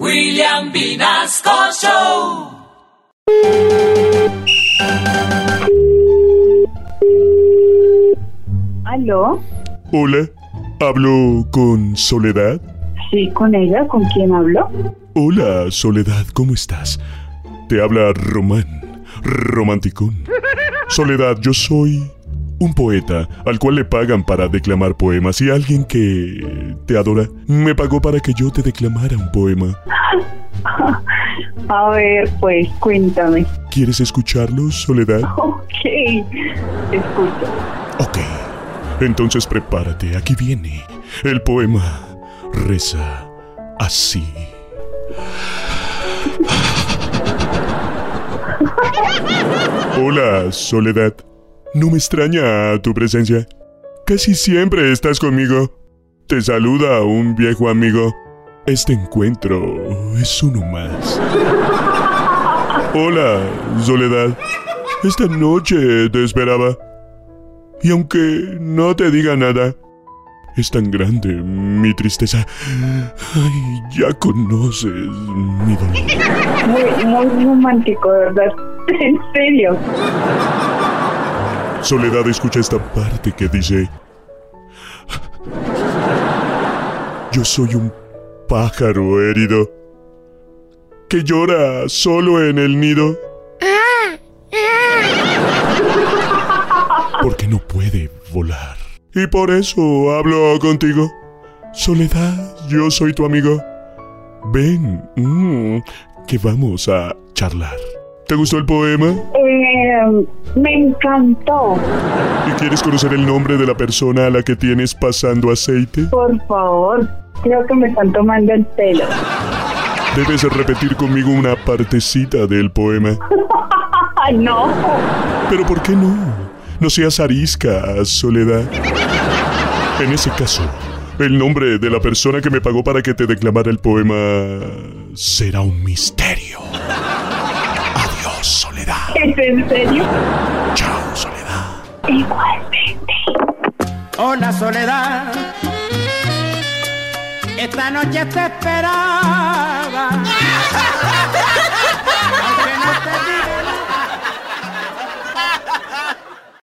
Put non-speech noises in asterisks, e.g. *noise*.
William Vinasco Show. ¿Aló? Hola, hablo con Soledad. Sí, con ella, ¿con quién hablo? Hola, Soledad, ¿cómo estás? Te habla Román, romanticón. Soledad, yo soy un poeta al cual le pagan para declamar poemas y alguien que te adora me pagó para que yo te declamara un poema. A ver, pues cuéntame. ¿Quieres escucharlo, Soledad? Ok, escucho. Ok, entonces prepárate, aquí viene. El poema reza así. Hola, Soledad. No me extraña tu presencia. Casi siempre estás conmigo. Te saluda un viejo amigo. Este encuentro es uno más. Hola, Soledad. Esta noche te esperaba. Y aunque no te diga nada, es tan grande mi tristeza. Ay, ya conoces mi dolor. Muy, muy romántico, ¿verdad? *laughs* En serio. Soledad, escucha esta parte que dice... Yo soy un pájaro herido que llora solo en el nido porque no puede volar. Y por eso hablo contigo. Soledad, yo soy tu amigo. Ven, mm, que vamos a charlar. ¿Te gustó el poema? Eh, me encantó. ¿Y quieres conocer el nombre de la persona a la que tienes pasando aceite? Por favor, creo que me están tomando el pelo. Debes repetir conmigo una partecita del poema. *laughs* No. Pero ¿por qué no? No seas arisca, Soledad. En ese caso, el nombre de la persona que me pagó para que te declamara el poema será un misterio. Adiós, Soledad. ¿Es en serio? Chao, Soledad. Igualmente. Hola Soledad, esta noche te esperaba. *laughs*